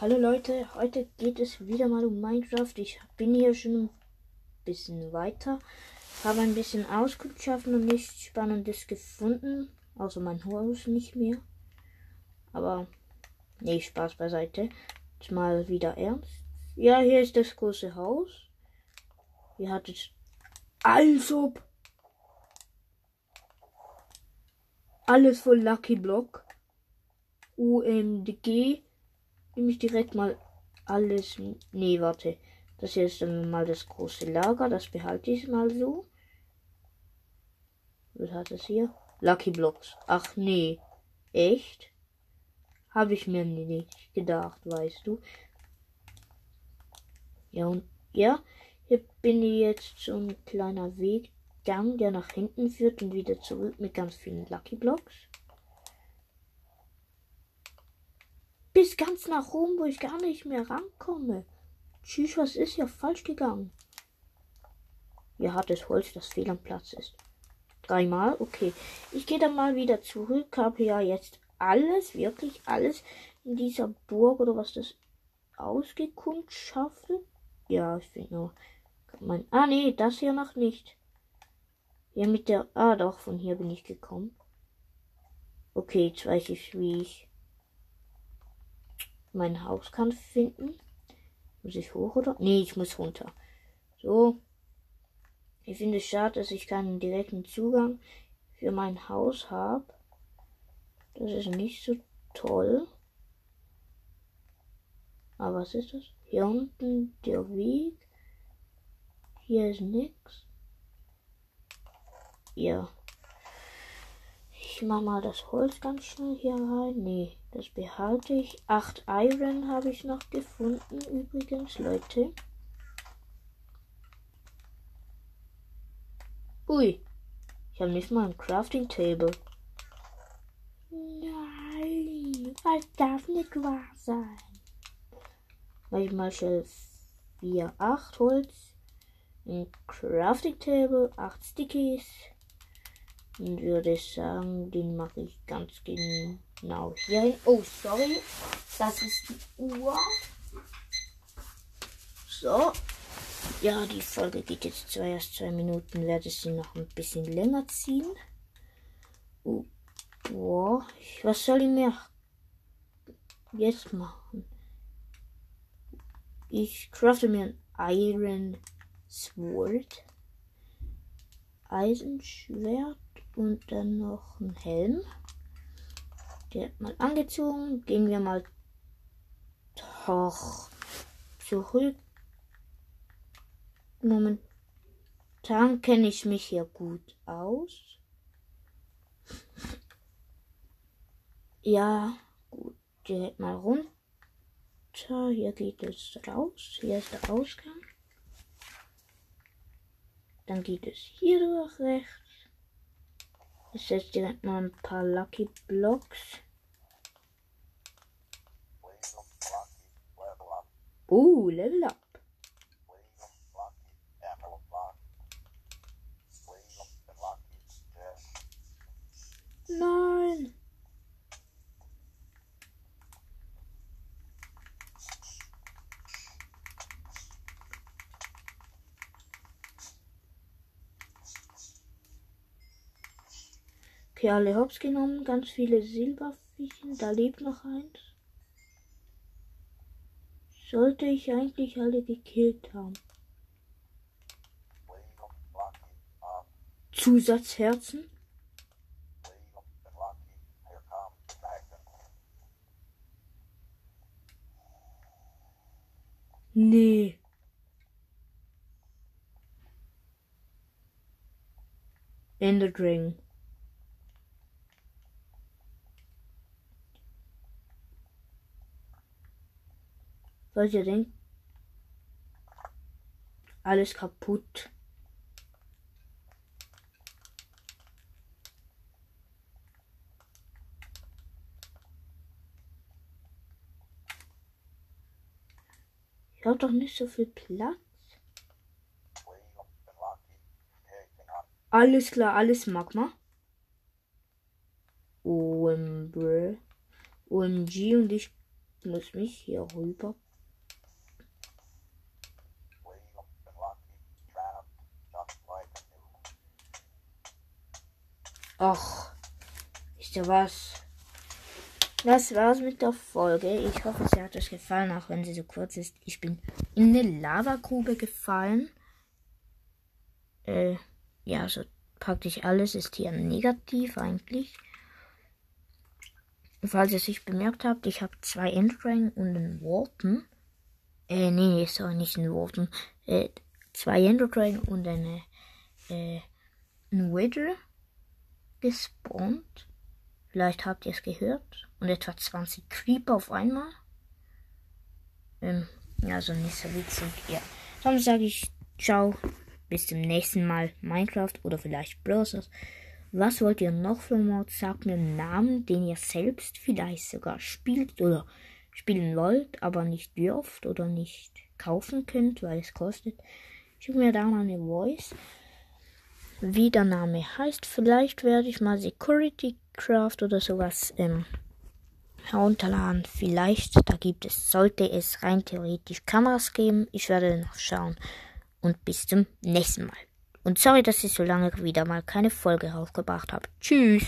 Hallo Leute, heute geht es wieder mal um Minecraft. Ich bin hier schon ein bisschen weiter, habe ein bisschen auskundschaften und nichts Spannendes gefunden, außer mein Haus nicht mehr. Aber nee, Spaß beiseite. Jetzt mal wieder ernst. Ja, hier ist das große Haus. Hier hat es also alles voll Lucky Block. UMG nehme ich direkt mal alles. Nee, warte. Das hier ist dann mal das große Lager. Das behalte ich mal so. Was hat es hier? Lucky Blocks. Ach nee. Echt? Habe ich mir nicht gedacht, weißt du. Ja, und ja, hier bin ich jetzt so ein kleiner Weggang, der nach hinten führt und wieder zurück mit ganz vielen Lucky Blocks. Bis ganz nach oben, wo ich gar nicht mehr rankomme. Tschüss, was ist ja falsch gegangen? Hier hat es Holz, das fehl am Platz ist. Dreimal, okay. Ich gehe dann mal wieder zurück. Habe ja jetzt alles, wirklich alles in dieser Burg oder was das ausgekundschaftet. Ja, ich finde nur. Mein, ah, nee, das hier noch nicht. Ja, mit der. Ah, doch, von hier bin ich gekommen. Okay, jetzt weiß ich, wie ich mein Haus kann finden. Muss ich hoch oder? Nee, ich muss runter. So. Ich finde es schade, dass ich keinen direkten Zugang für mein Haus habe. Das ist nicht so toll. Aber was ist das? Hier unten der Weg. Hier ist nichts. Ja. Ich mach mal das Holz ganz schnell hier rein. Nee. Das behalte ich. Acht Iron habe ich noch gefunden, übrigens, Leute. Ui, ich habe nicht mal ein Crafting Table. Nein, das darf nicht wahr sein. Manchmal schnell 4, 8 Holz, ein Crafting Table, 8 Stickies. Und würde ich sagen, den mache ich ganz genau hier hin. Oh, sorry. Das ist die Uhr. So. Ja, die Folge geht jetzt zwar erst zwei Minuten, werde ich sie noch ein bisschen länger ziehen. Oh, boah. Was soll ich mir jetzt machen? Ich crafte mir ein Iron Sword, Eisenschwert und dann noch ein Helm. Der mal angezogen. Gehen wir mal doch zurück. Momentan kenne ich mich hier gut aus. Ja, gut. Direkt mal runter. Hier geht es raus. Hier ist der Ausgang. Dann geht es hier durch rechts. Ich setze direkt mal ein paar Lucky Blocks. Oh, Level Up. Okay, alle Hops genommen, ganz viele Silberviechen, da lebt noch eins. Sollte ich eigentlich alle gekillt haben. Zusatzherzen? Nee. Ender Dragon. Was ihr denkt? Alles kaputt. Ich habe doch nicht so viel Platz. Alles klar, alles Magma. OMG und ich muss mich hier rüber. Ach, wisst ihr was? Das war's mit der Folge. Ich hoffe, sie hat euch gefallen, auch wenn sie so kurz ist. Ich bin in eine Lavagrube gefallen. Äh, ja, so praktisch alles ist hier negativ eigentlich. Falls ihr es nicht bemerkt habt, ich habe zwei Enddrang und einen Warpen. Äh, nee, sorry, nicht einen Warpen. Äh, zwei Enderdragon und eine, äh, ein Wither gespawnt. Vielleicht habt ihr es gehört. Und etwa 20 Creeper auf einmal. Ähm, also nicht so witzig. Ja. Dann sage ich ciao. Bis zum nächsten Mal. Minecraft oder vielleicht Browsers. Was wollt ihr noch für Mods? Sagt mir einen Namen, den ihr selbst vielleicht sogar spielt oder spielen wollt, aber nicht dürft oder nicht kaufen könnt, weil es kostet. Schickt mir da mal eine Voice. Wie der Name heißt. Vielleicht werde ich mal Security Craft oder sowas ähm, herunterladen. Vielleicht, da gibt es, sollte es rein theoretisch Kameras geben. Ich werde noch schauen. Und bis zum nächsten Mal. Und sorry, dass ich so lange wieder mal keine Folge rausgebracht habe. Tschüss.